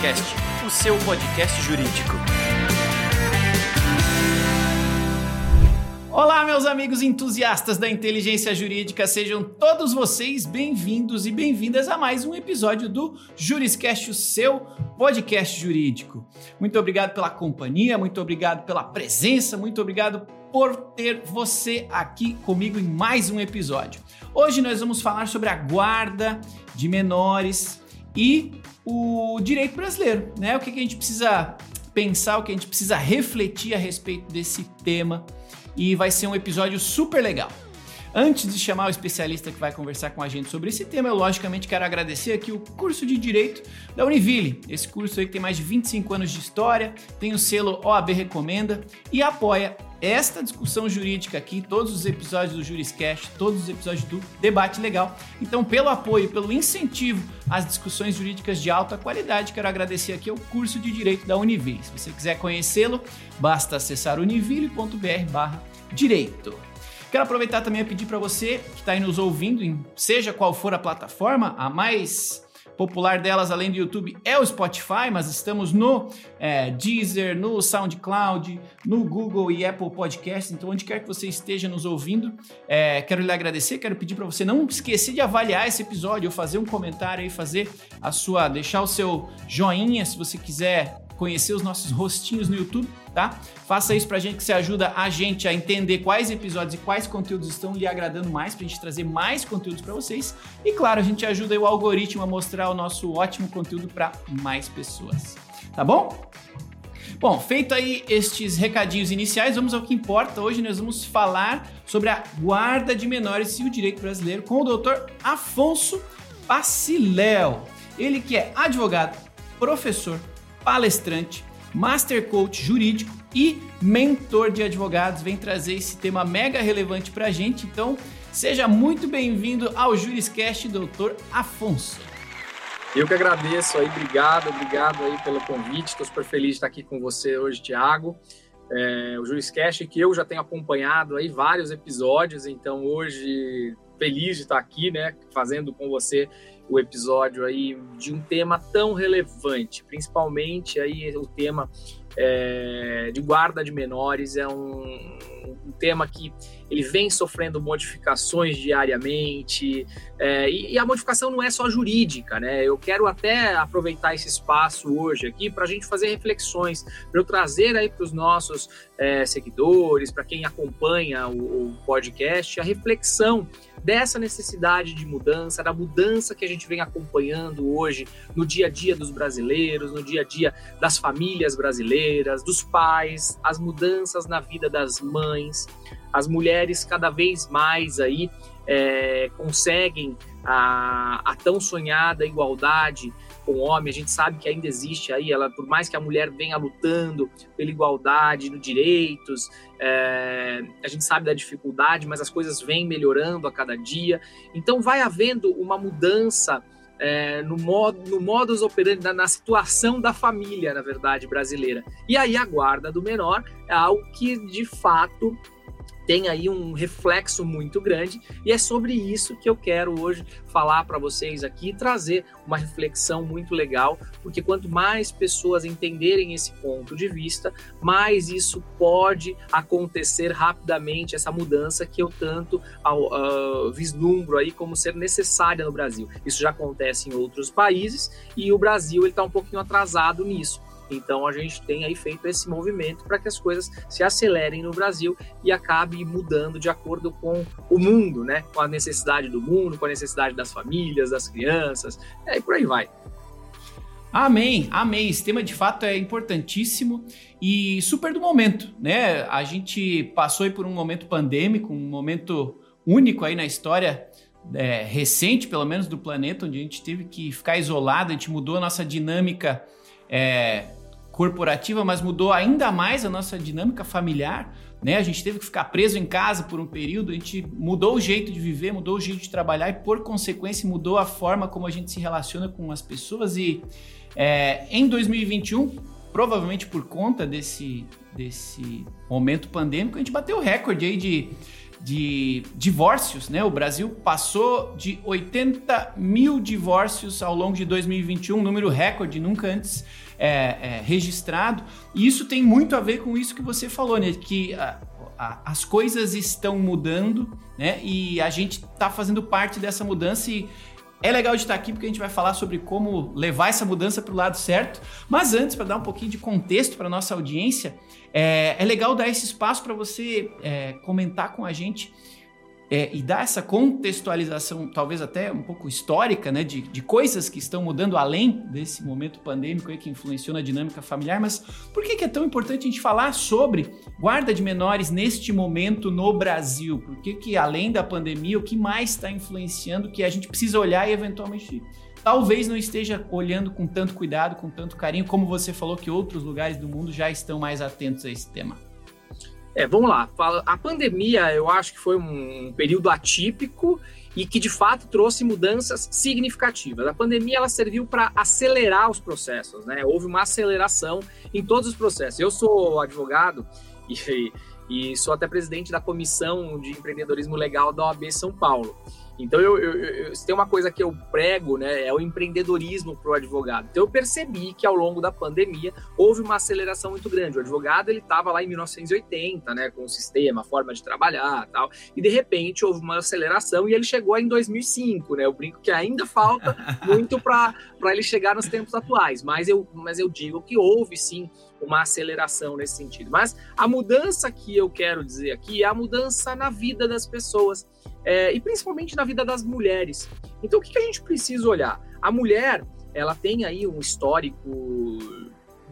Juriscast, o seu podcast jurídico. Olá, meus amigos entusiastas da inteligência jurídica, sejam todos vocês bem-vindos e bem-vindas a mais um episódio do Juriscast, o seu podcast jurídico. Muito obrigado pela companhia, muito obrigado pela presença, muito obrigado por ter você aqui comigo em mais um episódio. Hoje nós vamos falar sobre a guarda de menores e o direito brasileiro, né? O que, a gente precisa pensar, o que a gente precisa refletir a respeito desse tema e vai ser um episódio super legal. Antes de chamar o especialista que vai conversar com a gente sobre esse tema, eu logicamente quero agradecer aqui o curso de Direito da Univille. Esse curso aí que tem mais de 25 anos de história, tem o selo OAB Recomenda e apoia esta discussão jurídica aqui, todos os episódios do Juriscast, todos os episódios do Debate Legal. Então, pelo apoio, pelo incentivo às discussões jurídicas de alta qualidade, quero agradecer aqui ao curso de Direito da Univille. Se você quiser conhecê-lo, basta acessar univille.br/direito. Quero aproveitar também a pedir para você que está aí nos ouvindo, em seja qual for a plataforma, a mais popular delas, além do YouTube, é o Spotify, mas estamos no é, Deezer, no SoundCloud, no Google e Apple Podcasts. Então, onde quer que você esteja nos ouvindo, é, quero lhe agradecer, quero pedir para você não esquecer de avaliar esse episódio, fazer um comentário aí, fazer a sua, deixar o seu joinha se você quiser conhecer os nossos rostinhos no YouTube, tá? Faça isso pra gente que você ajuda a gente a entender quais episódios e quais conteúdos estão lhe agradando mais pra gente trazer mais conteúdos para vocês. E claro, a gente ajuda o algoritmo a mostrar o nosso ótimo conteúdo para mais pessoas. Tá bom? Bom, feito aí estes recadinhos iniciais, vamos ao que importa. Hoje nós vamos falar sobre a guarda de menores e o direito brasileiro com o Dr. Afonso Paciléu. Ele que é advogado, professor, palestrante, master coach jurídico e mentor de advogados. Vem trazer esse tema mega relevante para a gente. Então, seja muito bem-vindo ao Juriscast, doutor Afonso. Eu que agradeço aí, obrigado, obrigado aí pelo convite. Estou super feliz de estar aqui com você hoje, Tiago. É, o Juriscast que eu já tenho acompanhado aí vários episódios, então hoje feliz de estar aqui, né, fazendo com você o episódio aí de um tema tão relevante, principalmente aí o tema é, de guarda de menores é um, um, tema que ele vem sofrendo modificações diariamente é, e, e, a modificação não é só jurídica, né? Eu quero até aproveitar esse espaço hoje aqui para a gente fazer reflexões, para eu trazer aí para os nossos é, seguidores, para quem acompanha o, o podcast, a reflexão dessa necessidade de mudança, da mudança que a gente vem acompanhando hoje no dia a dia dos brasileiros, no dia a dia das famílias brasileiras, dos pais, as mudanças na vida das mães, as mulheres cada vez mais aí é, conseguem a, a tão sonhada igualdade com o homem, a gente sabe que ainda existe aí, ela, por mais que a mulher venha lutando pela igualdade, no direitos, é, a gente sabe da dificuldade, mas as coisas vêm melhorando a cada dia. Então vai havendo uma mudança é, no, modo, no modus operandi, na, na, situação da família, na verdade, brasileira. E aí a guarda do menor é algo que, de fato, tem aí um reflexo muito grande e é sobre isso que eu quero hoje falar para vocês aqui, trazer uma reflexão muito legal, porque quanto mais pessoas entenderem esse ponto de vista, mais isso pode acontecer rapidamente essa mudança que eu tanto uh, vislumbro aí como ser necessária no Brasil. Isso já acontece em outros países e o Brasil está um pouquinho atrasado nisso. Então a gente tem aí feito esse movimento para que as coisas se acelerem no Brasil e acabe mudando de acordo com o mundo, né? Com a necessidade do mundo, com a necessidade das famílias, das crianças, é, e por aí vai. Amém, amém. Esse tema de fato é importantíssimo e super do momento, né? A gente passou por um momento pandêmico, um momento único aí na história é, recente, pelo menos do planeta, onde a gente teve que ficar isolado, a gente mudou a nossa dinâmica é, corporativa, mas mudou ainda mais a nossa dinâmica familiar. Né? A gente teve que ficar preso em casa por um período, a gente mudou o jeito de viver, mudou o jeito de trabalhar e, por consequência, mudou a forma como a gente se relaciona com as pessoas. E é, em 2021, provavelmente por conta desse, desse momento pandêmico, a gente bateu o recorde aí de, de divórcios, né? O Brasil passou de 80 mil divórcios ao longo de 2021, número recorde, nunca antes é, é, registrado. E isso tem muito a ver com isso que você falou, né? Que a, a, as coisas estão mudando, né? E a gente está fazendo parte dessa mudança e é legal de estar aqui porque a gente vai falar sobre como levar essa mudança para o lado certo. Mas antes, para dar um pouquinho de contexto para nossa audiência, é, é, legal dar esse espaço para você é, comentar com a gente é, e dar essa contextualização, talvez até um pouco histórica, né, de, de coisas que estão mudando além desse momento pandêmico aí que influenciou na dinâmica familiar. Mas por que, que é tão importante a gente falar sobre guarda de menores neste momento no Brasil? Por que, que além da pandemia, o que mais está influenciando que a gente precisa olhar e eventualmente talvez não esteja olhando com tanto cuidado, com tanto carinho, como você falou que outros lugares do mundo já estão mais atentos a esse tema? É, vamos lá. A pandemia, eu acho que foi um período atípico e que de fato trouxe mudanças significativas. A pandemia ela serviu para acelerar os processos, né? Houve uma aceleração em todos os processos. Eu sou advogado e, e sou até presidente da comissão de empreendedorismo legal da OAB São Paulo. Então, eu, eu, eu, tem uma coisa que eu prego, né, é o empreendedorismo para o advogado. Então, eu percebi que ao longo da pandemia houve uma aceleração muito grande. O advogado ele estava lá em 1980, né, com o sistema, a forma de trabalhar, tal, e de repente houve uma aceleração e ele chegou em 2005, né? Eu brinco que ainda falta muito para ele chegar nos tempos atuais, mas eu, mas eu digo que houve sim uma aceleração nesse sentido. Mas a mudança que eu quero dizer aqui é a mudança na vida das pessoas é, e principalmente na vida das mulheres. Então, o que, que a gente precisa olhar? A mulher, ela tem aí um histórico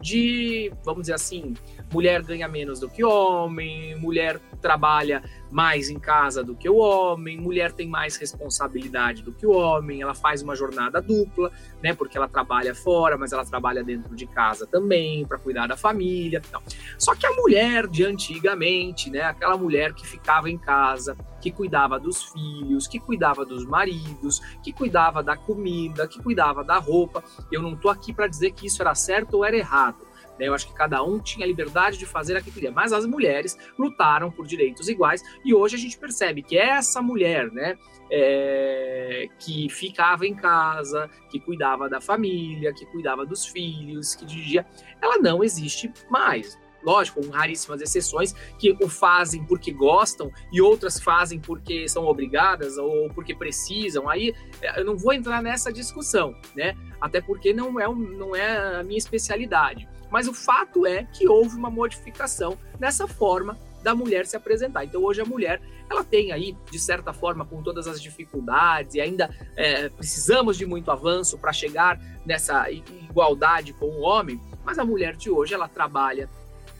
de, vamos dizer assim, mulher ganha menos do que homem, mulher trabalha mais em casa do que o homem, mulher tem mais responsabilidade do que o homem, ela faz uma jornada dupla, né? Porque ela trabalha fora, mas ela trabalha dentro de casa também para cuidar da família. Não. Só que a mulher de antigamente, né? Aquela mulher que ficava em casa, que cuidava dos filhos, que cuidava dos maridos, que cuidava da comida, que cuidava da roupa. Eu não tô aqui para dizer que isso era certo ou era errado né? Eu acho que cada um tinha a liberdade de fazer o que queria, mas as mulheres lutaram por direitos iguais e hoje a gente percebe que essa mulher, né, é, que ficava em casa, que cuidava da família, que cuidava dos filhos, que dirigia, ela não existe mais lógico, com raríssimas exceções, que o fazem porque gostam e outras fazem porque são obrigadas ou porque precisam. Aí eu não vou entrar nessa discussão, né? Até porque não é, não é a minha especialidade. Mas o fato é que houve uma modificação nessa forma da mulher se apresentar. Então hoje a mulher ela tem aí de certa forma com todas as dificuldades e ainda é, precisamos de muito avanço para chegar nessa igualdade com o homem. Mas a mulher de hoje ela trabalha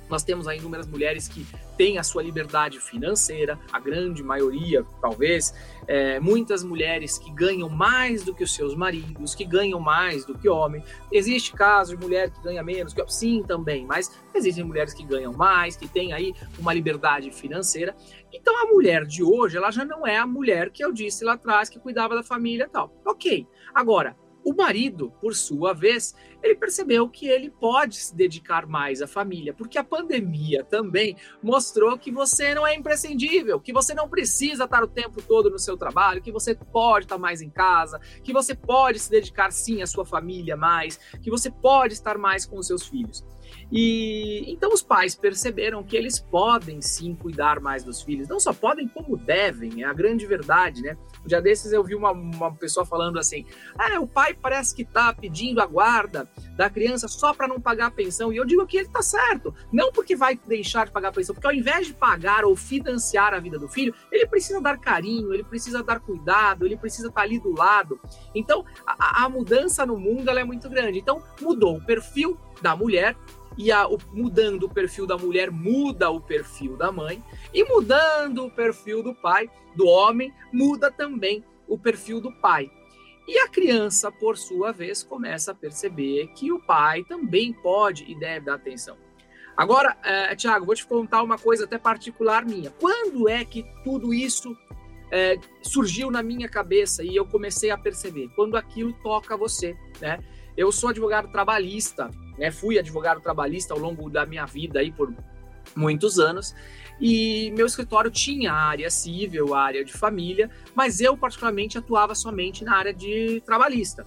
nós temos aí inúmeras mulheres que têm a sua liberdade financeira, a grande maioria, talvez, é, muitas mulheres que ganham mais do que os seus maridos, que ganham mais do que homem. Existe caso de mulher que ganha menos que sim também, mas existem mulheres que ganham mais, que têm aí uma liberdade financeira. Então a mulher de hoje, ela já não é a mulher que eu disse lá atrás que cuidava da família e tal. OK. Agora, o marido, por sua vez, ele percebeu que ele pode se dedicar mais à família, porque a pandemia também mostrou que você não é imprescindível, que você não precisa estar o tempo todo no seu trabalho, que você pode estar mais em casa, que você pode se dedicar sim à sua família mais, que você pode estar mais com os seus filhos. E então os pais perceberam que eles podem sim cuidar mais dos filhos, não só podem, como devem, é a grande verdade, né? Um dia desses eu vi uma, uma pessoa falando assim: ah, o pai parece que está pedindo a guarda da criança só para não pagar a pensão. E eu digo que ele está certo. Não porque vai deixar de pagar a pensão, porque ao invés de pagar ou financiar a vida do filho, ele precisa dar carinho, ele precisa dar cuidado, ele precisa estar tá ali do lado. Então, a, a mudança no mundo é muito grande. Então, mudou o perfil da mulher, e a, o, mudando o perfil da mulher muda o perfil da mãe, e mudando o perfil do pai, do homem, muda também o perfil do pai. E a criança, por sua vez, começa a perceber que o pai também pode e deve dar atenção. Agora, é, Tiago, vou te contar uma coisa até particular minha. Quando é que tudo isso é, surgiu na minha cabeça e eu comecei a perceber quando aquilo toca você, né? Eu sou advogado trabalhista, né? Fui advogado trabalhista ao longo da minha vida aí por muitos anos e meu escritório tinha a área civil, a área de família, mas eu particularmente atuava somente na área de trabalhista.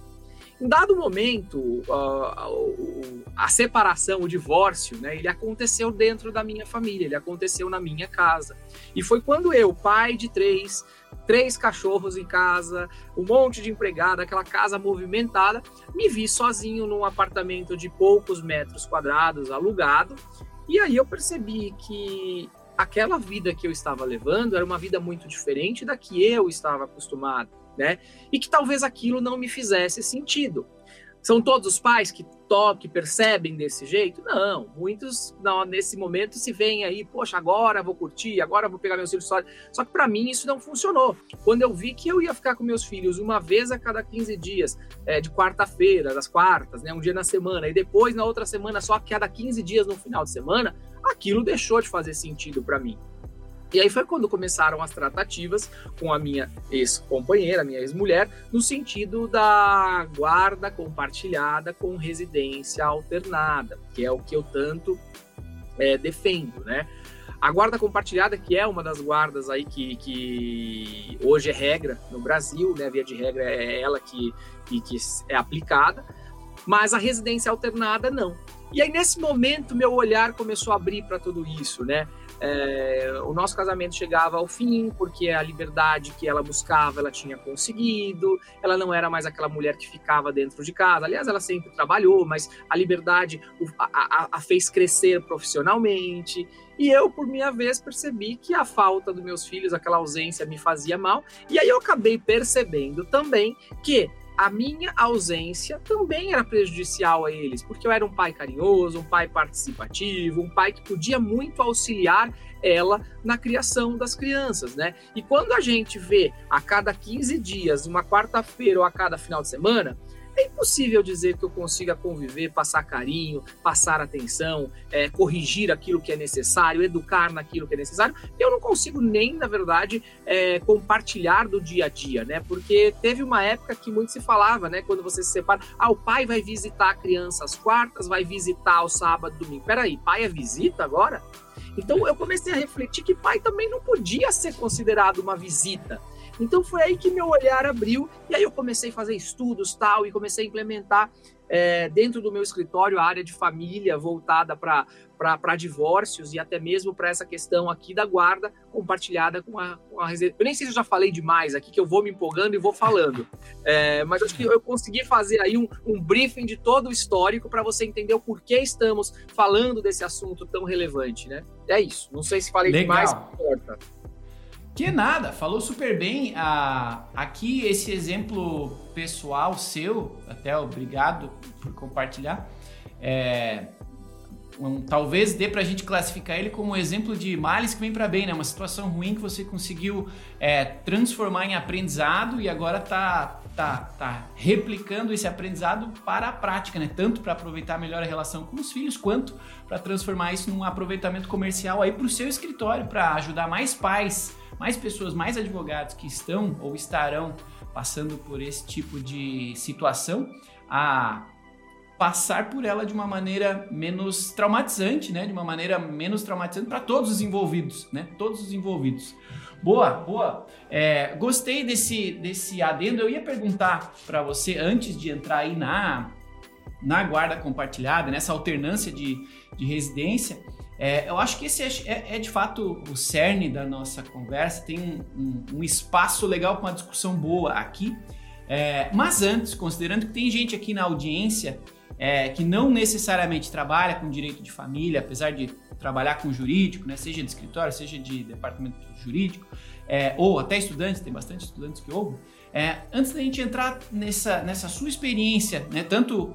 Em dado momento, a separação, o divórcio, né, ele aconteceu dentro da minha família, ele aconteceu na minha casa. E foi quando eu, pai de três, três cachorros em casa, um monte de empregada, aquela casa movimentada, me vi sozinho num apartamento de poucos metros quadrados, alugado. E aí eu percebi que aquela vida que eu estava levando era uma vida muito diferente da que eu estava acostumado, né? E que talvez aquilo não me fizesse sentido. São todos os pais que tocam, que percebem desse jeito? Não, muitos não, nesse momento se veem aí, poxa, agora vou curtir, agora vou pegar meus filhos só. Só que para mim isso não funcionou. Quando eu vi que eu ia ficar com meus filhos uma vez a cada 15 dias, é, de quarta-feira, das quartas, né, um dia na semana, e depois na outra semana só a cada 15 dias no final de semana, aquilo deixou de fazer sentido para mim. E aí foi quando começaram as tratativas com a minha ex-companheira, minha ex-mulher, no sentido da guarda compartilhada com residência alternada, que é o que eu tanto é, defendo, né? A guarda compartilhada, que é uma das guardas aí que, que hoje é regra no Brasil, né? Via de regra é ela que, que, que é aplicada, mas a residência alternada não. E aí, nesse momento, meu olhar começou a abrir para tudo isso, né? É, o nosso casamento chegava ao fim porque a liberdade que ela buscava ela tinha conseguido, ela não era mais aquela mulher que ficava dentro de casa. Aliás, ela sempre trabalhou, mas a liberdade a, a, a fez crescer profissionalmente. E eu, por minha vez, percebi que a falta dos meus filhos, aquela ausência, me fazia mal. E aí eu acabei percebendo também que a minha ausência também era prejudicial a eles, porque eu era um pai carinhoso, um pai participativo, um pai que podia muito auxiliar ela na criação das crianças, né? E quando a gente vê a cada 15 dias, uma quarta-feira ou a cada final de semana, é impossível dizer que eu consiga conviver, passar carinho, passar atenção, é, corrigir aquilo que é necessário, educar naquilo que é necessário. Eu não consigo nem, na verdade, é, compartilhar do dia a dia, né? Porque teve uma época que muito se falava, né? Quando você se separa, ah, o pai vai visitar a criança às quartas, vai visitar ao sábado, domingo. Peraí, pai é visita agora? Então eu comecei a refletir que pai também não podia ser considerado uma visita. Então foi aí que meu olhar abriu e aí eu comecei a fazer estudos tal e comecei a implementar é, dentro do meu escritório a área de família voltada para divórcios e até mesmo para essa questão aqui da guarda compartilhada com a, com a Eu nem sei se eu já falei demais aqui, que eu vou me empolgando e vou falando, é, mas acho que eu consegui fazer aí um, um briefing de todo o histórico para você entender o porquê estamos falando desse assunto tão relevante, né? É isso. Não sei se falei Legal. demais, não importa. Que nada, falou super bem. Ah, aqui esse exemplo pessoal seu, até obrigado por compartilhar. É, um, talvez dê para a gente classificar ele como um exemplo de males que vem para bem, né? Uma situação ruim que você conseguiu é, transformar em aprendizado e agora tá, tá, tá replicando esse aprendizado para a prática, né? Tanto para aproveitar melhor a relação com os filhos, quanto para transformar isso num aproveitamento comercial aí para o seu escritório, para ajudar mais pais mais pessoas, mais advogados que estão ou estarão passando por esse tipo de situação a passar por ela de uma maneira menos traumatizante, né? De uma maneira menos traumatizante para todos os envolvidos, né? Todos os envolvidos. Boa, boa. É, gostei desse, desse adendo. Eu ia perguntar para você antes de entrar aí na, na guarda compartilhada, nessa alternância de, de residência. É, eu acho que esse é, é, é, de fato o cerne da nossa conversa. Tem um, um, um espaço legal para uma discussão boa aqui. É, mas antes, considerando que tem gente aqui na audiência é, que não necessariamente trabalha com direito de família, apesar de trabalhar com jurídico, né, seja de escritório, seja de departamento jurídico, é, ou até estudantes, tem bastante estudantes que ouvem. Antes da gente entrar nessa, nessa sua experiência, né, tanto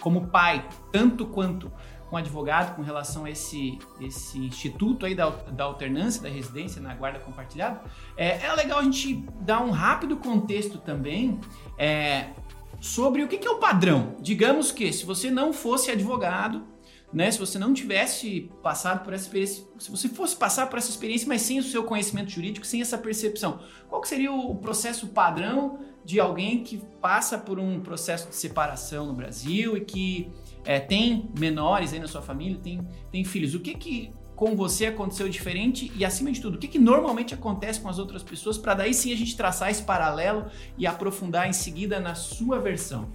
como pai, tanto quanto com advogado com relação a esse, esse instituto aí da, da alternância da residência na guarda compartilhada, é, é legal a gente dar um rápido contexto também é, sobre o que, que é o padrão. Digamos que se você não fosse advogado, né? Se você não tivesse passado por essa experiência, se você fosse passar por essa experiência, mas sem o seu conhecimento jurídico, sem essa percepção, qual seria o processo padrão de alguém que passa por um processo de separação no Brasil e que é, tem menores aí na sua família, tem, tem filhos? O que que com você aconteceu diferente e, acima de tudo, o que, que normalmente acontece com as outras pessoas para daí sim a gente traçar esse paralelo e aprofundar em seguida na sua versão?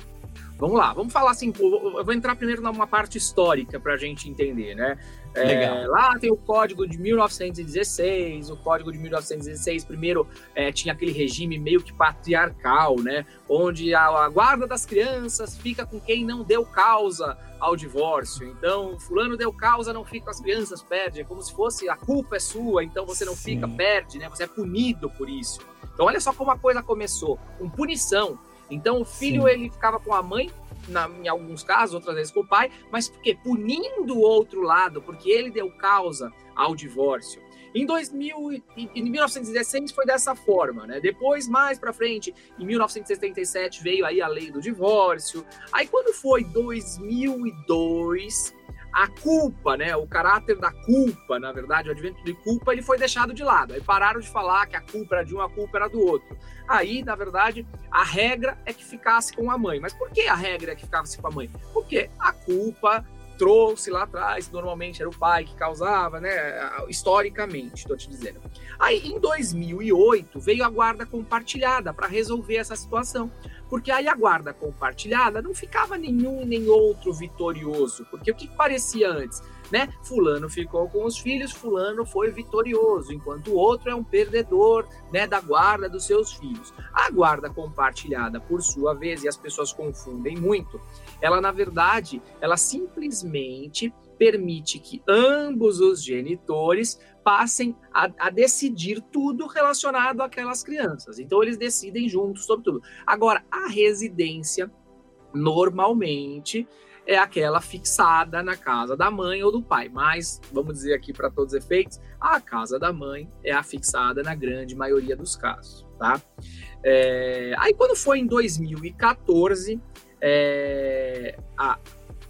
Vamos lá, vamos falar assim, eu vou entrar primeiro numa parte histórica para a gente entender, né? É, lá tem o código de 1916, o código de 1916 primeiro é, tinha aquele regime meio que patriarcal, né? Onde a, a, guarda das crianças fica com quem não deu causa ao divórcio. Então, fulano deu causa, não fica com as crianças, perde. É como se fosse a culpa é sua, então você não Sim. fica, perde, né? Você é punido por isso. Então, olha só como a coisa começou, com punição. Então o filho Sim. ele ficava com a mãe, na, em alguns casos, outras vezes com o pai, mas porque punindo o outro lado, porque ele deu causa ao divórcio. Em 2000, em 1916 foi dessa forma, né? Depois, mais para frente, em 1977 veio aí a lei do divórcio. Aí quando foi 2002, a culpa, né, o caráter da culpa, na verdade, o advento de culpa, ele foi deixado de lado. Aí pararam de falar que a culpa era de um, a culpa era do outro. Aí, na verdade, a regra é que ficasse com a mãe. Mas por que a regra é que ficasse com a mãe? Porque a culpa trouxe lá atrás, normalmente era o pai que causava, né? Historicamente, estou te dizendo. Aí, em 2008, veio a guarda compartilhada para resolver essa situação. Porque aí a guarda compartilhada não ficava nenhum nem outro vitorioso. Porque o que parecia antes? Né? Fulano ficou com os filhos, fulano foi vitorioso, enquanto o outro é um perdedor, né, da guarda dos seus filhos. A guarda compartilhada, por sua vez, e as pessoas confundem muito, ela na verdade, ela simplesmente permite que ambos os genitores passem a, a, decidir tudo relacionado àquelas crianças. Então, eles decidem juntos sobre tudo. Agora, a residência, normalmente, é aquela fixada na casa da mãe ou do pai. Mas, vamos dizer aqui para todos os efeitos, a casa da mãe é a fixada na grande maioria dos casos, tá? É, aí, quando foi em 2014, é, a,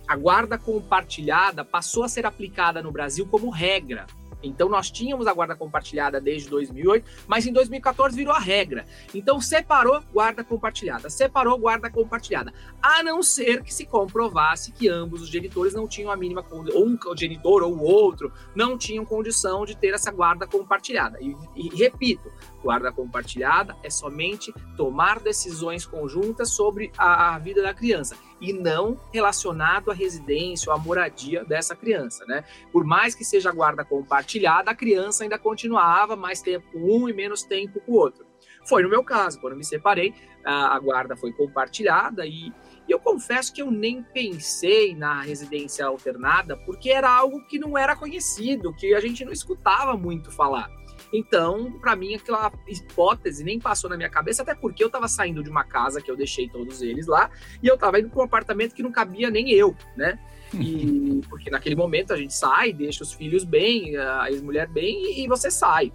a guarda compartilhada passou a ser aplicada no Brasil como regra então nós tínhamos a guarda compartilhada desde 2008, mas em 2014 virou a regra. Então separou guarda compartilhada, separou guarda compartilhada, a não ser que se comprovasse que ambos os genitores não tinham a mínima ou um genitor ou o outro não tinham condição de ter essa guarda compartilhada. E, e repito, guarda compartilhada é somente tomar decisões conjuntas sobre a, a vida da criança e não relacionado à residência ou à moradia dessa criança, né? Por mais que seja guarda compartilhada, a criança ainda continuava mais tempo com um e menos tempo com o outro. Foi no meu caso, quando me separei, a guarda foi compartilhada e, e eu confesso que eu nem pensei na residência alternada, porque era algo que não era conhecido, que a gente não escutava muito falar. Então, para mim, aquela hipótese nem passou na minha cabeça, até porque eu estava saindo de uma casa que eu deixei todos eles lá, e eu estava indo para um apartamento que não cabia nem eu, né? E, porque naquele momento a gente sai, deixa os filhos bem, a ex-mulher bem, e você sai.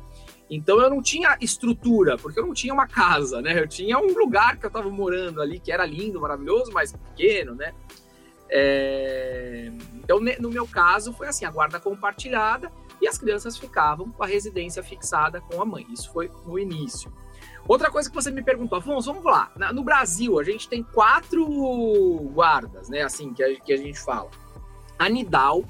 Então eu não tinha estrutura, porque eu não tinha uma casa, né? Eu tinha um lugar que eu estava morando ali, que era lindo, maravilhoso, mas pequeno, né? É... Então, no meu caso, foi assim: a guarda compartilhada, e as crianças ficavam com a residência fixada com a mãe. Isso foi no início. Outra coisa que você me perguntou, Afonso, vamos lá. No Brasil, a gente tem quatro guardas, né? Assim, que a, que a gente fala. A Nidal.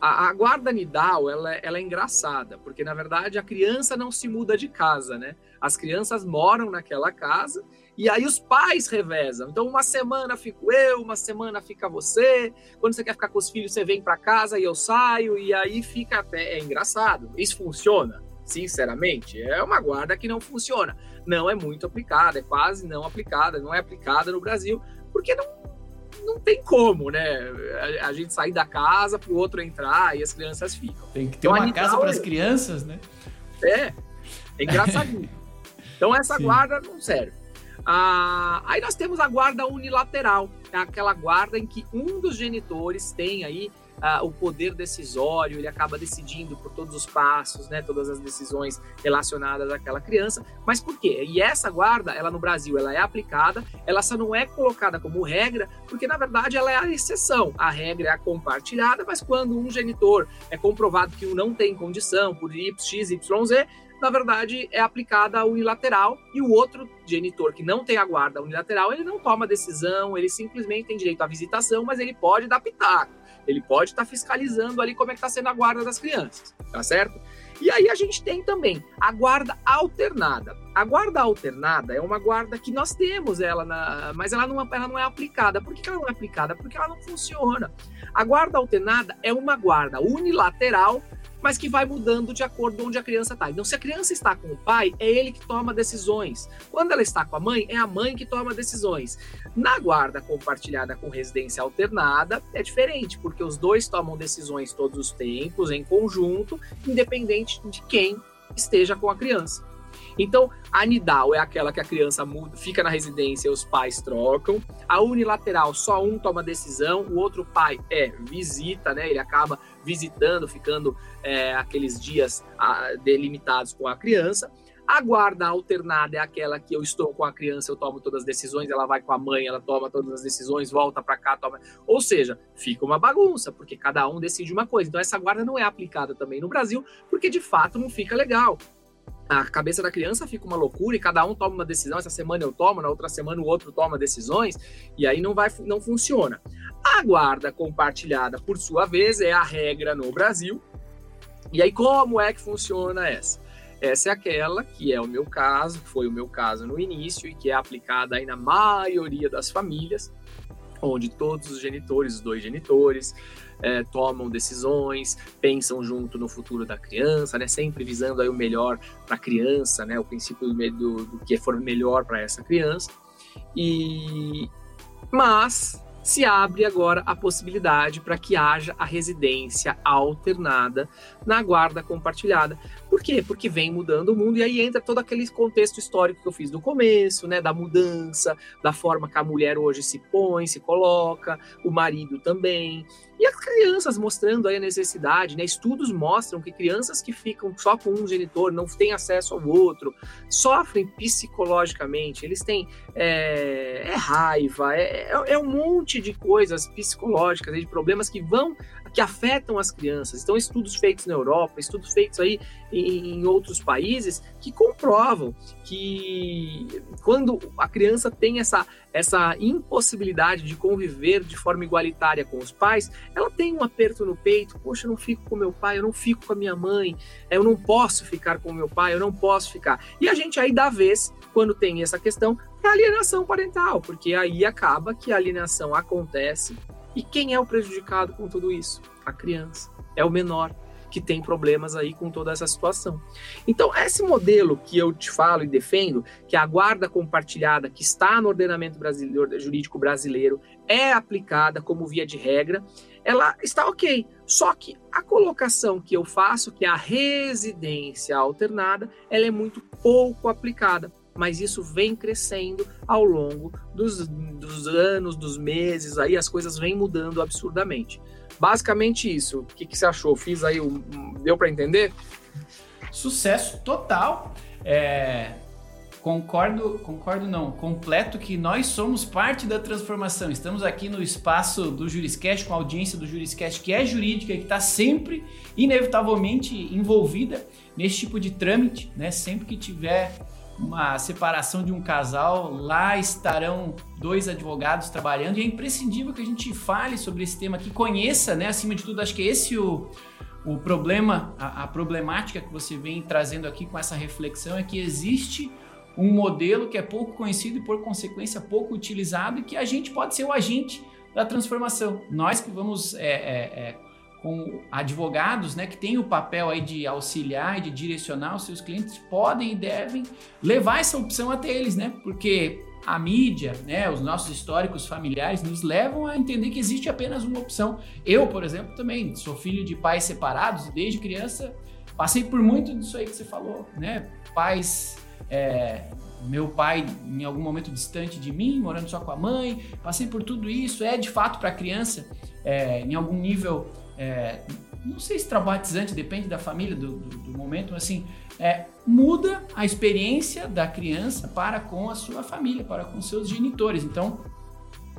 A, a guarda Nidal, ela, ela é engraçada, porque na verdade a criança não se muda de casa, né? As crianças moram naquela casa e aí os pais revezam. Então, uma semana fico eu, uma semana fica você. Quando você quer ficar com os filhos, você vem para casa e eu saio. E aí fica até. É engraçado. Isso funciona? Sinceramente, é uma guarda que não funciona. Não é muito aplicada, é quase não aplicada, não é aplicada no Brasil, porque não, não tem como, né? A, gente sair da casa para o outro entrar e as crianças ficam. Tem que ter então, uma casa para as crianças, né? É, é engraçadinho. então essa Sim. guarda não serve. Ah, aí nós temos a guarda unilateral, é aquela guarda em que um dos genitores tem aí ah, o poder decisório, ele acaba decidindo por todos os passos, né, todas as decisões relacionadas àquela criança. Mas por quê? E essa guarda, ela no Brasil, ela é aplicada, ela só não é colocada como regra, porque na verdade ela é a exceção. A regra é a compartilhada, mas quando um genitor é comprovado que um não tem condição por X, Y, Z, na verdade, é aplicada unilateral e o outro genitor que não tem a guarda unilateral, ele não toma decisão, ele simplesmente tem direito à visitação, mas ele pode dar pitaco, ele pode estar tá fiscalizando ali como é que está sendo a guarda das crianças, tá certo? E aí a gente tem também a guarda alternada. A guarda alternada é uma guarda que nós temos ela, na, mas ela não, ela não é aplicada. Por que ela não é aplicada? Porque ela não funciona. A guarda alternada é uma guarda unilateral mas que vai mudando de acordo com onde a criança está. Então, se a criança está com o pai, é ele que toma decisões. Quando ela está com a mãe, é a mãe que toma decisões. Na guarda compartilhada com residência alternada, é diferente, porque os dois tomam decisões todos os tempos, em conjunto, independente de quem esteja com a criança. Então, a anidal é aquela que a criança muda, fica na residência os pais trocam. A unilateral, só um toma decisão, o outro pai é visita, né? Ele acaba visitando, ficando é, aqueles dias a, delimitados com a criança. A guarda alternada é aquela que eu estou com a criança, eu tomo todas as decisões, ela vai com a mãe, ela toma todas as decisões, volta para cá, toma. Ou seja, fica uma bagunça, porque cada um decide uma coisa. Então essa guarda não é aplicada também no Brasil, porque de fato não fica legal a cabeça da criança fica uma loucura e cada um toma uma decisão. Essa semana eu tomo, na outra semana o outro toma decisões e aí não vai, não funciona. A guarda compartilhada, por sua vez, é a regra no Brasil. E aí como é que funciona essa? Essa é aquela que é o meu caso, foi o meu caso no início e que é aplicada aí na maioria das famílias, onde todos os genitores, os dois genitores, é, tomam decisões, pensam junto no futuro da criança, né? Sempre visando aí o melhor para a criança, né? O princípio do, do, que for melhor para essa criança. E mas se abre agora a possibilidade para que haja a residência alternada na guarda compartilhada. Por quê? Porque vem mudando o mundo e aí entra todo aquele contexto histórico que eu fiz no começo, né, da mudança, da forma que a mulher hoje se põe, se coloca, o marido também. E as crianças mostrando aí a necessidade, né? Estudos mostram que crianças que ficam só com um genitor, não têm acesso ao outro, sofrem psicologicamente, eles têm é, é raiva, é, é, é, um monte de coisas psicológicas, de problemas que vão que afetam as crianças. Então, estudos feitos na Europa, estudos feitos aí em, outros países que comprovam que quando a criança tem essa, essa impossibilidade de conviver de forma igualitária com os pais, ela tem um aperto no peito. Poxa, eu não fico com meu pai, eu não fico com a minha mãe, eu não posso ficar com meu pai, eu não posso ficar. E a gente aí dá vez, quando tem essa questão, a alienação parental, porque aí acaba que a alienação acontece e quem é o prejudicado com tudo isso? A criança. É o menor que tem problemas aí com toda essa situação. Então, esse modelo que eu te falo e defendo, que é a guarda compartilhada que está no ordenamento brasileiro, jurídico brasileiro, é aplicada como via de regra, ela está ok. Só que a colocação que eu faço, que é a residência alternada, ela é muito pouco aplicada mas isso vem crescendo ao longo dos, dos anos, dos meses, aí as coisas vêm mudando absurdamente. Basicamente isso. O que, que você achou? Fiz aí, deu para entender? Sucesso total. É, concordo, concordo não, completo que nós somos parte da transformação. Estamos aqui no espaço do Juriscast, com a audiência do Juriscast que é jurídica e que está sempre, inevitavelmente, envolvida nesse tipo de trâmite, né? Sempre que tiver uma separação de um casal, lá estarão dois advogados trabalhando e é imprescindível que a gente fale sobre esse tema, que conheça, né? Acima de tudo, acho que esse o, o problema, a, a problemática que você vem trazendo aqui com essa reflexão é que existe um modelo que é pouco conhecido e, por consequência, pouco utilizado e que a gente pode ser o agente da transformação. Nós que vamos é, é, é, com advogados, né, que têm o papel aí de auxiliar e de direcionar os seus clientes, podem e devem levar essa opção até eles, né? Porque a mídia, né, os nossos históricos familiares nos levam a entender que existe apenas uma opção. Eu, por exemplo, também sou filho de pais separados e desde criança passei por muito disso aí que você falou, né? Pais é, meu pai em algum momento distante de mim, morando só com a mãe, passei por tudo isso. É de fato para a criança, é, em algum nível é, não sei se traumatizante, depende da família, do, do, do momento, mas assim, é, muda a experiência da criança para com a sua família, para com seus genitores. Então,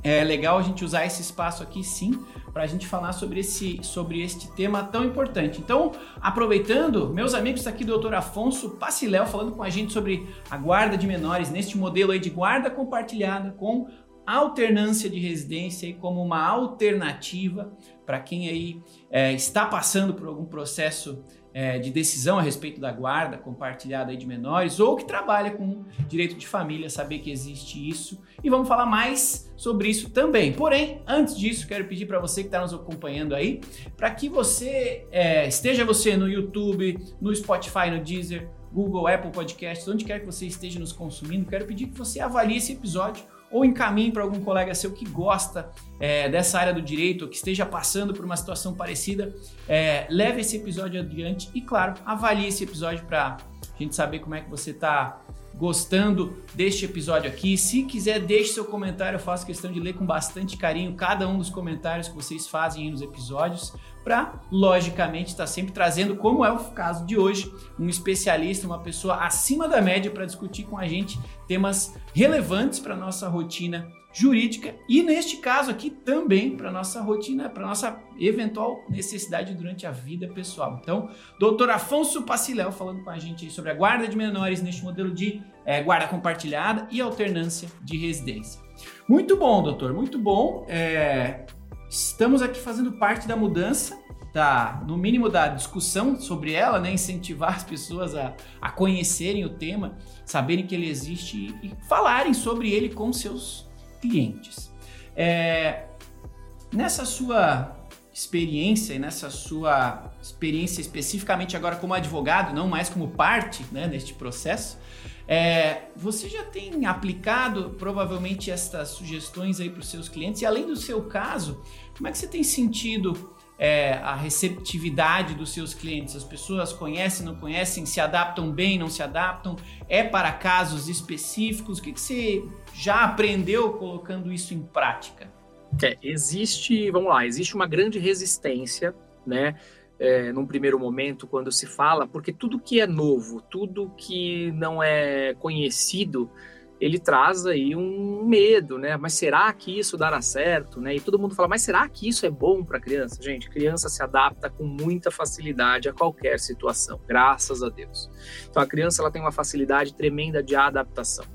é legal a gente usar esse espaço aqui sim para a gente falar sobre esse sobre este tema tão importante. Então, aproveitando, meus amigos, está aqui o doutor Afonso Passiléu falando com a gente sobre a guarda de menores neste modelo aí de guarda compartilhada com alternância de residência e como uma alternativa para quem aí é, está passando por algum processo é, de decisão a respeito da guarda compartilhada de menores ou que trabalha com direito de família, saber que existe isso. E vamos falar mais sobre isso também. Porém, antes disso, quero pedir para você que está nos acompanhando aí, para que você é, esteja você no YouTube, no Spotify, no Deezer, Google, Apple Podcasts, onde quer que você esteja nos consumindo, quero pedir que você avalie esse episódio ou encaminhe para algum colega seu que gosta é, dessa área do direito, ou que esteja passando por uma situação parecida, é, leve esse episódio adiante e, claro, avalie esse episódio para a gente saber como é que você está gostando deste episódio aqui. Se quiser, deixe seu comentário, eu faço questão de ler com bastante carinho cada um dos comentários que vocês fazem aí nos episódios, para, logicamente, estar tá sempre trazendo, como é o caso de hoje, um especialista, uma pessoa acima da média para discutir com a gente temas relevantes para nossa rotina jurídica e neste caso aqui também para nossa rotina, para nossa eventual necessidade durante a vida pessoal. Então, doutor Afonso Passiléu falando com a gente sobre a guarda de menores neste modelo de é, guarda compartilhada e alternância de residência. Muito bom, doutor, muito bom. É, estamos aqui fazendo parte da mudança da, no mínimo da discussão sobre ela, né? incentivar as pessoas a, a conhecerem o tema, saberem que ele existe e, e falarem sobre ele com seus clientes. É, nessa sua experiência e nessa sua experiência especificamente agora como advogado, não mais como parte né, neste processo, é, você já tem aplicado provavelmente estas sugestões aí para os seus clientes e além do seu caso, como é que você tem sentido é, a receptividade dos seus clientes? As pessoas conhecem, não conhecem, se adaptam bem, não se adaptam? É para casos específicos? O que, que você já aprendeu colocando isso em prática? É, existe, vamos lá, existe uma grande resistência, né? É, num primeiro momento, quando se fala, porque tudo que é novo, tudo que não é conhecido, ele traz aí um medo, né? Mas será que isso dará certo, né? E todo mundo fala, mas será que isso é bom para criança? Gente, criança se adapta com muita facilidade a qualquer situação, graças a Deus. Então a criança ela tem uma facilidade tremenda de adaptação.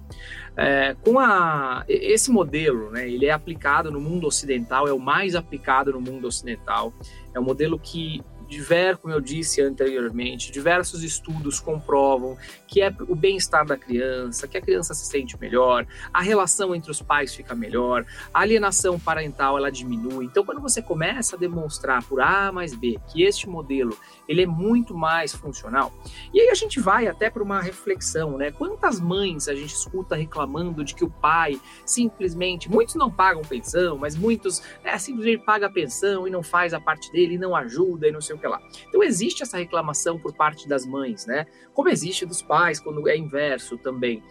É, com a, esse modelo, né? Ele é aplicado no mundo ocidental, é o mais aplicado no mundo ocidental. É um modelo que Diver, como eu disse anteriormente, diversos estudos comprovam que é o bem-estar da criança, que a criança se sente melhor, a relação entre os pais fica melhor, a alienação parental ela diminui. Então, quando você começa a demonstrar por A mais B que este modelo ele é muito mais funcional, e aí a gente vai até para uma reflexão, né? Quantas mães a gente escuta reclamando de que o pai simplesmente, muitos não pagam pensão, mas muitos é, simplesmente paga a pensão e não faz a parte dele, e não ajuda e não sei o que lá. Então existe essa reclamação por parte das mães, né? Como existe dos pais quando é inverso também.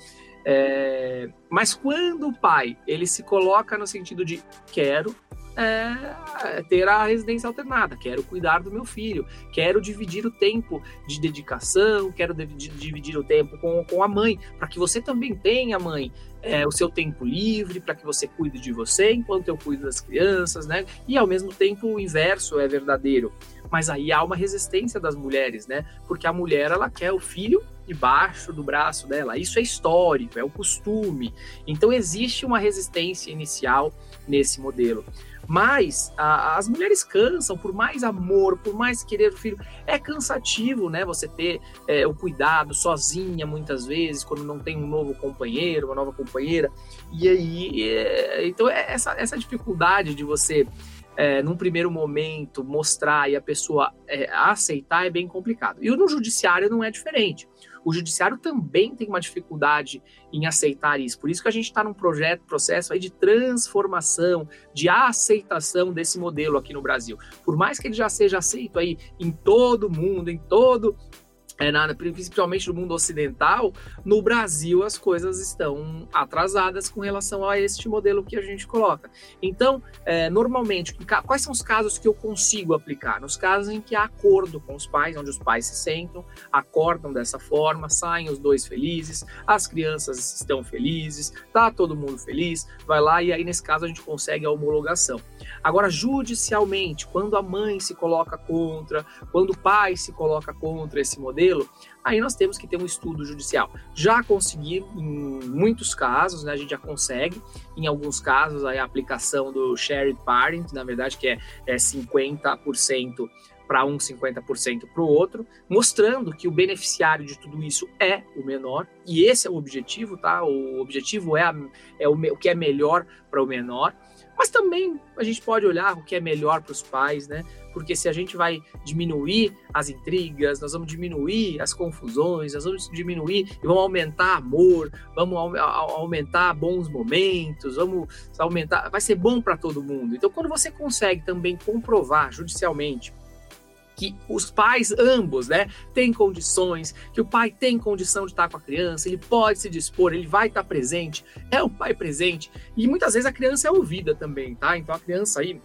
É... Mas quando o pai ele se coloca no sentido de quero é, ter a residência alternada, quero cuidar do meu filho, quero dividir o tempo de dedicação, quero dividir o tempo com, com a mãe, para que você também tenha, mãe, é, o seu tempo livre, para que você cuide de você enquanto eu cuido das crianças, né? E ao mesmo tempo o inverso é verdadeiro. Mas aí há uma resistência das mulheres, né? Porque a mulher ela quer o filho debaixo do braço dela. Isso é histórico, é o costume. Então existe uma resistência inicial nesse modelo. Mas a, as mulheres cansam, por mais amor, por mais querer o filho, é cansativo, né? Você ter é, o cuidado sozinha, muitas vezes, quando não tem um novo companheiro, uma nova companheira. E aí, é, então, é essa, essa dificuldade de você é, num primeiro momento, mostrar e a pessoa é, aceitar é bem complicado. E no judiciário não é diferente. O judiciário também tem uma dificuldade em aceitar isso. Por isso que a gente está num projeto, processo aí de transformação, de aceitação desse modelo aqui no Brasil. Por mais que ele já seja aceito aí em todo o mundo, em todo é nada, principalmente no mundo ocidental, no Brasil as coisas estão atrasadas com relação a este modelo que a gente coloca. Então, é, normalmente, quais são os casos que eu consigo aplicar? Nos casos em que há acordo com os pais, onde os pais se sentam, acordam dessa forma, saem os dois felizes, as crianças estão felizes, tá todo mundo feliz, vai lá e aí nesse caso a gente consegue a homologação. Agora, judicialmente, quando a mãe se coloca contra, quando o pai se coloca contra esse modelo, aí nós temos que ter um estudo judicial. Já consegui em muitos casos, né, a gente já consegue, em alguns casos, a aplicação do shared parenting, na verdade, que é, é 50% para um, 50% para o outro, mostrando que o beneficiário de tudo isso é o menor, e esse é o objetivo, tá? O objetivo é, a, é o, o que é melhor para o menor. Mas também a gente pode olhar o que é melhor para os pais, né? Porque se a gente vai diminuir as intrigas, nós vamos diminuir as confusões, nós vamos diminuir e vamos aumentar amor, vamos aumentar bons momentos, vamos aumentar, vai ser bom para todo mundo. Então, quando você consegue também comprovar judicialmente que os pais, ambos, né, têm condições, que o pai tem condição de estar com a criança, ele pode se dispor, ele vai estar presente, é um pai presente. E muitas vezes a criança é ouvida também, tá? Então a criança aí,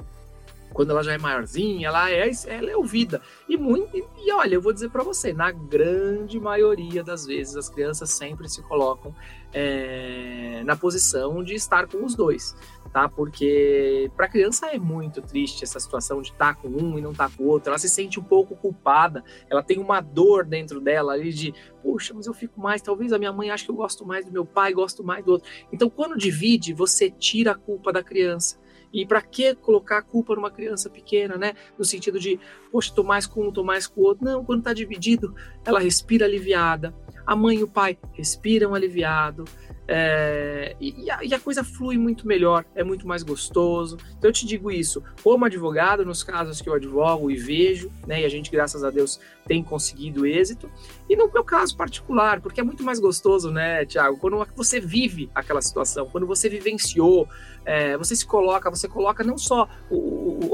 quando ela já é maiorzinha, ela é, ela é ouvida. E muito, e olha, eu vou dizer para você, na grande maioria das vezes as crianças sempre se colocam é, na posição de estar com os dois tá? Porque para criança é muito triste essa situação de estar tá com um e não estar tá com o outro. Ela se sente um pouco culpada, ela tem uma dor dentro dela ali de, poxa, mas eu fico mais, talvez a minha mãe ache que eu gosto mais do meu pai, gosto mais do outro. Então, quando divide, você tira a culpa da criança. E para que colocar a culpa numa criança pequena, né? No sentido de, poxa, tô mais com um, tô mais com o outro. Não, quando tá dividido, ela respira aliviada. A mãe e o pai respiram aliviado. É, e, a, e, a, coisa flui muito melhor, é muito mais gostoso. Então eu te digo isso, como advogado, nos casos que eu advogo e vejo, né, e a gente, graças a Deus, tem conseguido êxito, e no meu caso particular, porque é muito mais gostoso, né, Tiago, quando você vive aquela situação, quando você vivenciou, é, você se coloca, você coloca não só o,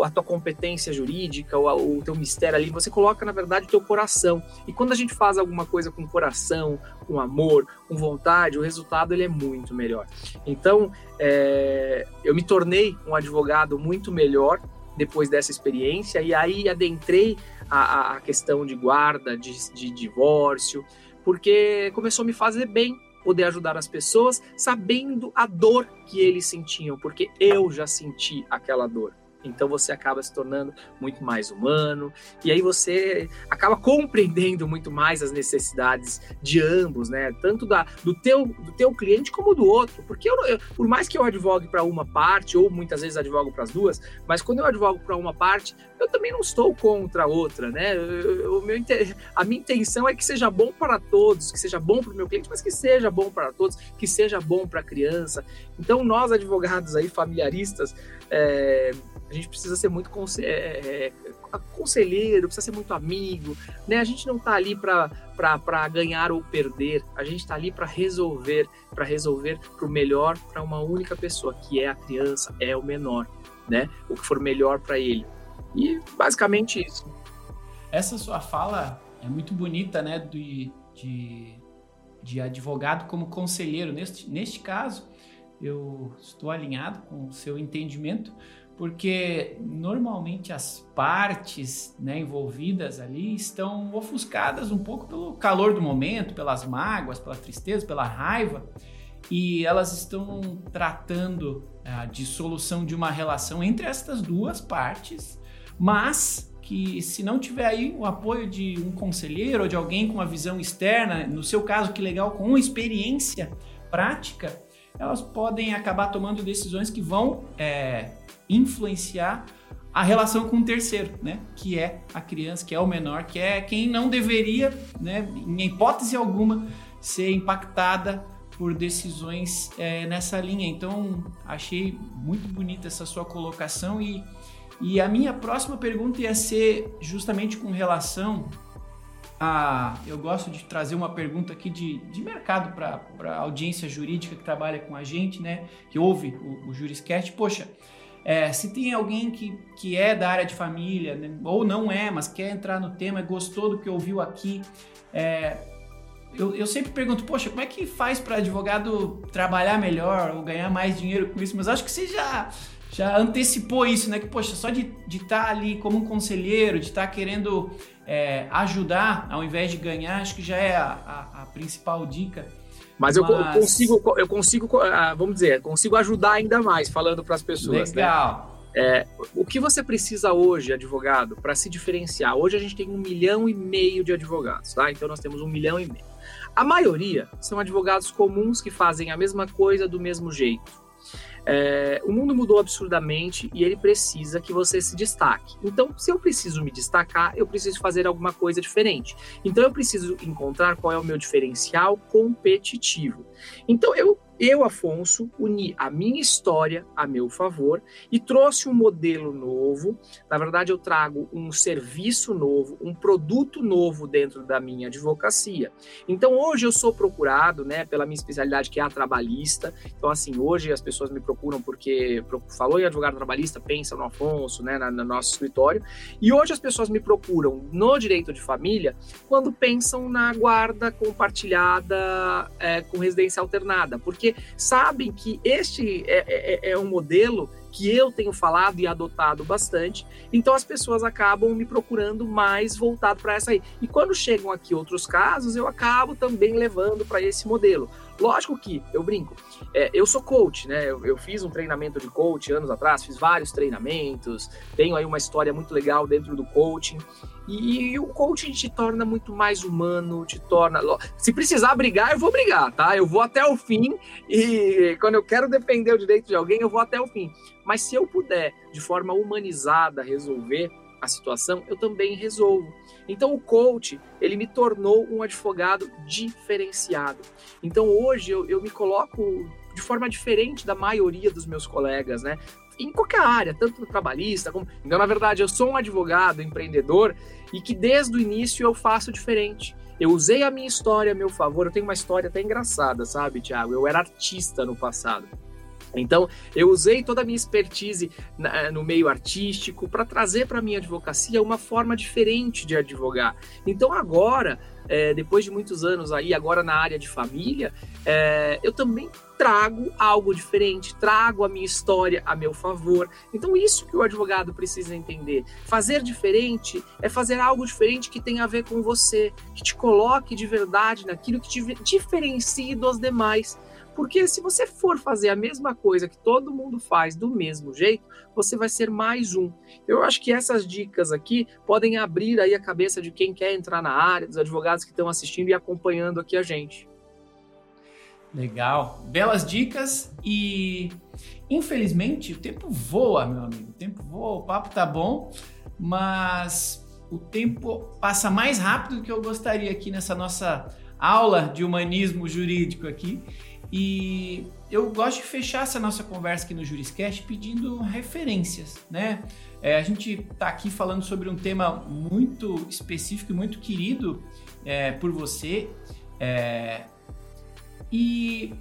a tua competência jurídica, o, o teu mistério ali, você coloca, na verdade, o teu coração. E quando a gente faz alguma coisa com coração, com amor, com vontade, o resultado ele é muito melhor. Então, é, eu me tornei um advogado muito melhor depois dessa experiência, e aí adentrei a, a questão de guarda, de, de divórcio, porque começou a me fazer bem poder ajudar as pessoas sabendo a dor que eles sentiam, porque eu já senti aquela dor. Então você acaba se tornando muito mais humano e aí você acaba compreendendo muito mais as necessidades de ambos, né? Tanto da, do, teu, do teu cliente como do outro. Porque eu, eu por mais que eu advogue para uma parte, ou muitas vezes advogo para as duas, mas quando eu advogo para uma parte, eu também não estou contra a outra, né? Eu, eu, meu, a minha intenção é que seja bom para todos, que seja bom para o meu cliente, mas que seja bom para todos, que seja bom para a criança. Então, nós advogados aí, familiaristas, é, a gente precisa ser muito é, é, conselheiro, precisa ser muito amigo, né? A gente não está ali para ganhar ou perder, a gente está ali para resolver, para resolver para o melhor para uma única pessoa, que é a criança, é o menor, né? O que for melhor para ele. E basicamente isso. Essa sua fala é muito bonita, né? De, de, de advogado como conselheiro. Neste, neste caso, eu estou alinhado com o seu entendimento, porque normalmente as partes né, envolvidas ali estão ofuscadas um pouco pelo calor do momento, pelas mágoas, pela tristeza, pela raiva, e elas estão tratando a dissolução de uma relação entre estas duas partes, mas que se não tiver aí o apoio de um conselheiro ou de alguém com uma visão externa, no seu caso, que legal, com uma experiência prática, elas podem acabar tomando decisões que vão é, influenciar a relação com o terceiro, né? Que é a criança, que é o menor, que é quem não deveria, né, em hipótese alguma, ser impactada por decisões é, nessa linha. Então, achei muito bonita essa sua colocação e, e a minha próxima pergunta ia ser justamente com relação a. Eu gosto de trazer uma pergunta aqui de, de mercado para a audiência jurídica que trabalha com a gente, né? Que ouve o, o Juriscast. Poxa, é, se tem alguém que, que é da área de família, né, ou não é, mas quer entrar no tema, gostou do que ouviu aqui, é, eu, eu, sempre pergunto, poxa, como é que faz para advogado trabalhar melhor ou ganhar mais dinheiro com isso? Mas acho que você já, já antecipou isso, né? Que, poxa, só de estar tá ali como um conselheiro, de estar tá querendo é, ajudar ao invés de ganhar, acho que já é a, a, a principal dica. Mas, Mas, eu consigo, eu consigo, ah, vamos dizer, consigo ajudar ainda mais falando para as pessoas. Né? Legal. Né? É, o que você precisa hoje, advogado, para se diferenciar? Hoje a gente tem um milhão e meio de advogados, tá? Então nós temos um milhão e meio. A maioria são advogados comuns que fazem a mesma coisa do mesmo jeito. É, o mundo mudou absurdamente e ele precisa que você se destaque. Então, se eu preciso me destacar, eu preciso fazer alguma coisa diferente. Então, eu preciso encontrar qual é o meu diferencial competitivo. Então, eu eu, Afonso, uni a minha história a meu favor e trouxe um modelo novo. Na verdade, eu trago um serviço novo, um produto novo dentro da minha advocacia. Então, hoje eu sou procurado, né, pela minha especialidade que é a trabalhista. Então, assim, hoje as pessoas me procuram porque falou em advogado trabalhista, pensa no Afonso, né, no nosso escritório. E hoje as pessoas me procuram no direito de família quando pensam na guarda compartilhada é, com residência alternada, porque sabem que este é, é, é um modelo que eu tenho falado e adotado bastante, então as pessoas acabam me procurando mais voltado para essa aí. E quando chegam aqui outros casos, eu acabo também levando para esse modelo. Lógico que, eu brinco, é, eu sou coach, né? Eu, eu, fiz um treinamento de coach anos atrás, fiz vários treinamentos, tenho aí uma história muito legal dentro do coaching. E, e o coaching te torna muito mais humano, te torna. Se precisar brigar, eu vou brigar, tá? Eu vou até o fim e quando eu quero defender o direito de alguém, eu vou até o fim. Mas se eu puder, de forma humanizada, resolver a situação, eu também resolvo. Então o coach, ele me tornou um advogado diferenciado. Então hoje eu, eu me coloco de forma diferente da maioria dos meus colegas, né? Em qualquer área, tanto no trabalhista como. Então, na verdade, eu sou um advogado, empreendedor, e que desde o início eu faço diferente. Eu usei a minha história a meu favor. Eu tenho uma história até engraçada, sabe, Tiago? Eu era artista no passado. Então, eu usei toda a minha expertise no meio artístico para trazer para a minha advocacia uma forma diferente de advogar. Então, agora, é, depois de muitos anos aí, agora na área de família, é, eu também trago algo diferente, trago a minha história a meu favor. Então, isso que o advogado precisa entender. Fazer diferente é fazer algo diferente que tem a ver com você, que te coloque de verdade naquilo que te diferencie dos demais. Porque se você for fazer a mesma coisa que todo mundo faz do mesmo jeito, você vai ser mais um. Eu acho que essas dicas aqui podem abrir aí a cabeça de quem quer entrar na área, dos advogados que estão assistindo e acompanhando aqui a gente. Legal, belas dicas e infelizmente o tempo voa, meu amigo. O tempo voa, o papo tá bom, mas o tempo passa mais rápido do que eu gostaria aqui nessa nossa aula de humanismo jurídico aqui. E eu gosto de fechar essa nossa conversa aqui no Juriscast pedindo referências, né? É, a gente está aqui falando sobre um tema muito específico e muito querido é, por você. É, e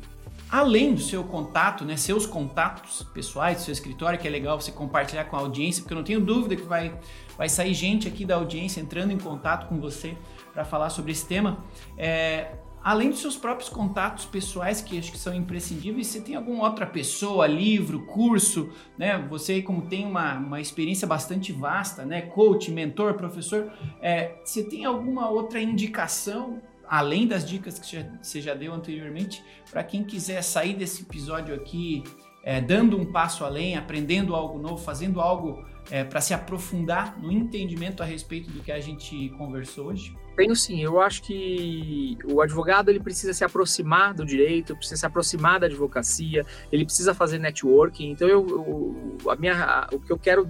além do seu contato, né, seus contatos pessoais, seu escritório, que é legal você compartilhar com a audiência, porque eu não tenho dúvida que vai, vai sair gente aqui da audiência entrando em contato com você para falar sobre esse tema. É, além dos seus próprios contatos pessoais, que acho que são imprescindíveis, você tem alguma outra pessoa, livro, curso, né? Você, como tem uma, uma experiência bastante vasta, né? Coach, mentor, professor, é, você tem alguma outra indicação, além das dicas que você já deu anteriormente, para quem quiser sair desse episódio aqui é, dando um passo além, aprendendo algo novo, fazendo algo é, para se aprofundar no entendimento a respeito do que a gente conversou hoje? Tenho sim, eu acho que o advogado ele precisa se aproximar do direito, precisa se aproximar da advocacia, ele precisa fazer networking. Então eu, eu a minha, o que eu quero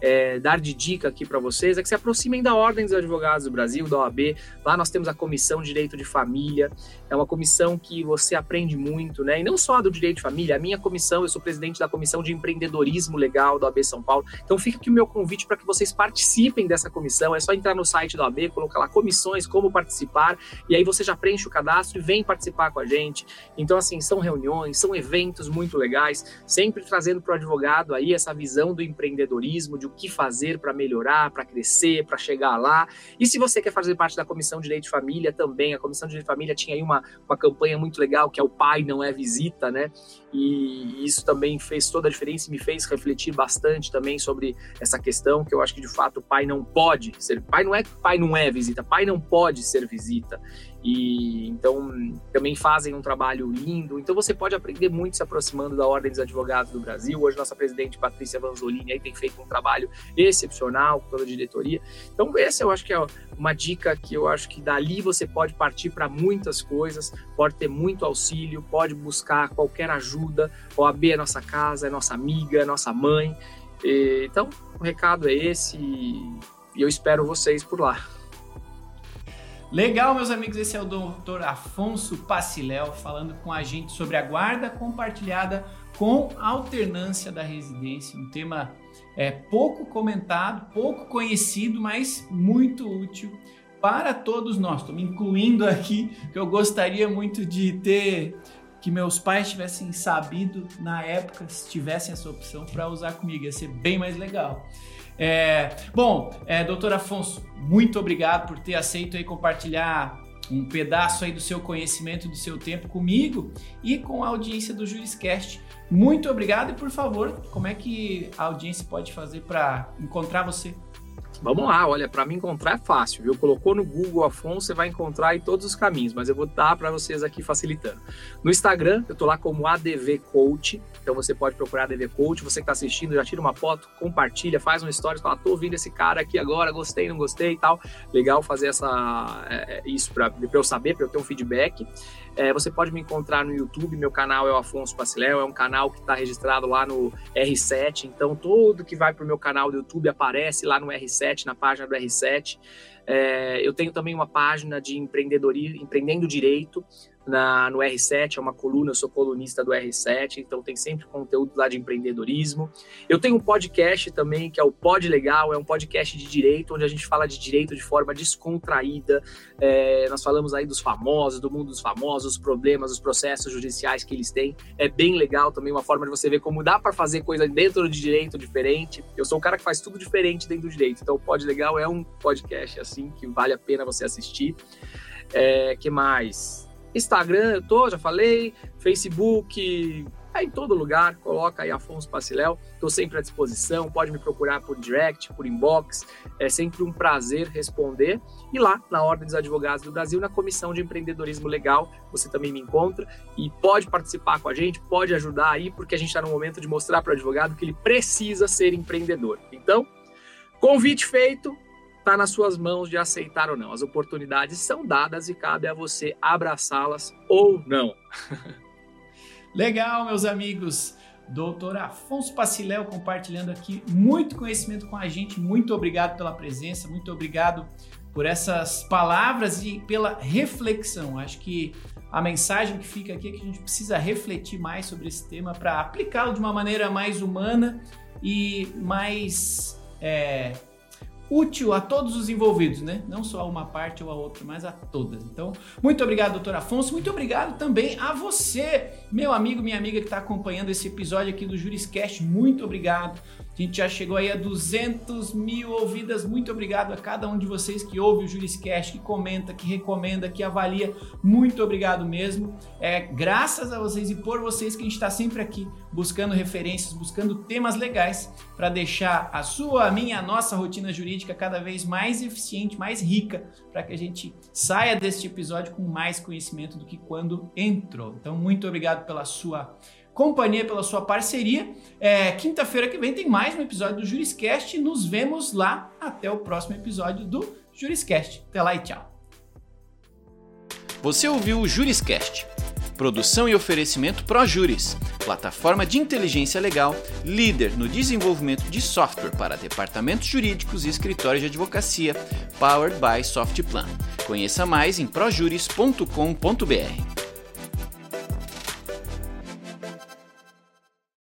é, dar de dica aqui para vocês é que se aproximem da Ordem dos Advogados do Brasil, da OAB. Lá nós temos a Comissão de Direito de Família, é uma comissão que você aprende muito, né? E não só do direito de família, a minha comissão, eu sou presidente da Comissão de Empreendedorismo Legal da OAB São Paulo. Então fica aqui o meu convite para que vocês participem dessa comissão. É só entrar no site da OAB, colocar lá comissão comissões, como participar, e aí você já preenche o cadastro e vem participar com a gente. Então, assim, são reuniões, são eventos muito legais, sempre trazendo para o advogado aí essa visão do empreendedorismo, de o que fazer para melhorar, para crescer, para chegar lá. E se você quer fazer parte da Comissão de Direito de Família também, a Comissão de Direito de Família tinha aí uma, uma campanha muito legal, que é o Pai Não É Visita, né? E isso também fez toda a diferença e me fez refletir bastante também sobre essa questão, que eu acho que de fato o pai não pode ser. Pai não é pai não é visita, pai não pode ser visita. E então também fazem um trabalho lindo. Então você pode aprender muito se aproximando da Ordem dos Advogados do Brasil. Hoje nossa presidente Patrícia Vanzolini aí tem feito um trabalho excepcional com toda a diretoria. Então essa eu acho que é uma dica que eu acho que dali você pode partir para muitas coisas, pode ter muito auxílio, pode buscar qualquer ajuda. O AB é nossa casa, é nossa amiga, é nossa mãe. Então o recado é esse e eu espero vocês por lá. Legal, meus amigos, esse é o Dr. Afonso Paciléu falando com a gente sobre a guarda compartilhada com alternância da residência, um tema é, pouco comentado, pouco conhecido, mas muito útil para todos nós. Estou me incluindo aqui, que eu gostaria muito de ter que meus pais tivessem sabido na época, se tivessem essa opção para usar comigo, ia ser bem mais legal. É, bom, é, doutor Afonso, muito obrigado por ter aceito aí compartilhar um pedaço aí do seu conhecimento, do seu tempo comigo e com a audiência do Juriscast. Muito obrigado e por favor, como é que a audiência pode fazer para encontrar você? Vamos lá, olha, para me encontrar é fácil, viu? Colocou no Google Afonso, você vai encontrar em todos os caminhos, mas eu vou dar para vocês aqui facilitando. No Instagram, eu tô lá como ADV Coach, então você pode procurar ADV Coach, você que está assistindo, já tira uma foto, compartilha, faz uma história, fala, tô ouvindo esse cara aqui agora, gostei, não gostei e tal. Legal fazer essa, é, isso para eu saber, para eu ter um feedback. É, você pode me encontrar no YouTube, meu canal é o Afonso Paciléu, é um canal que está registrado lá no R7, então tudo que vai para o meu canal do YouTube aparece lá no R7, na página do R7. É, eu tenho também uma página de empreendedorismo, empreendendo direito, na, no R7, é uma coluna, eu sou colunista do R7, então tem sempre conteúdo lá de empreendedorismo. Eu tenho um podcast também, que é o Pod Legal, é um podcast de direito, onde a gente fala de direito de forma descontraída. É, nós falamos aí dos famosos, do mundo dos famosos, os problemas, os processos judiciais que eles têm. É bem legal também, uma forma de você ver como dá para fazer coisa dentro de direito diferente. Eu sou um cara que faz tudo diferente dentro do direito, então o Pod Legal é um podcast assim que vale a pena você assistir. É, que mais? Instagram, eu tô, já falei, Facebook, é em todo lugar, coloca aí Afonso Paciléu, estou sempre à disposição, pode me procurar por direct, por inbox, é sempre um prazer responder. E lá, na Ordem dos Advogados do Brasil, na Comissão de Empreendedorismo Legal, você também me encontra e pode participar com a gente, pode ajudar aí, porque a gente está no momento de mostrar para o advogado que ele precisa ser empreendedor. Então, convite feito, está nas suas mãos de aceitar ou não. As oportunidades são dadas e cabe a você abraçá-las ou não. Legal, meus amigos. Doutor Afonso Paciléu compartilhando aqui muito conhecimento com a gente. Muito obrigado pela presença, muito obrigado por essas palavras e pela reflexão. Acho que a mensagem que fica aqui é que a gente precisa refletir mais sobre esse tema para aplicá-lo de uma maneira mais humana e mais é, útil a todos os envolvidos, né? Não só a uma parte ou a outra, mas a todas. Então, muito obrigado, doutor Afonso. Muito obrigado também a você, meu amigo, minha amiga que está acompanhando esse episódio aqui do Juriscast. Muito obrigado. A gente já chegou aí a 200 mil ouvidas. Muito obrigado a cada um de vocês que ouve o Juriscast, que comenta, que recomenda, que avalia. Muito obrigado mesmo. É graças a vocês e por vocês que a gente está sempre aqui buscando referências, buscando temas legais para deixar a sua, a minha, a nossa rotina jurídica cada vez mais eficiente, mais rica, para que a gente saia deste episódio com mais conhecimento do que quando entrou. Então, muito obrigado pela sua companhia, pela sua parceria. É, Quinta-feira que vem tem mais um episódio do Juriscast. Nos vemos lá. Até o próximo episódio do Juriscast. Até lá e tchau. Você ouviu o Juriscast. Produção e oferecimento ProJuris, plataforma de inteligência legal, líder no desenvolvimento de software para departamentos jurídicos e escritórios de advocacia, powered by Softplan. Conheça mais em projuris.com.br.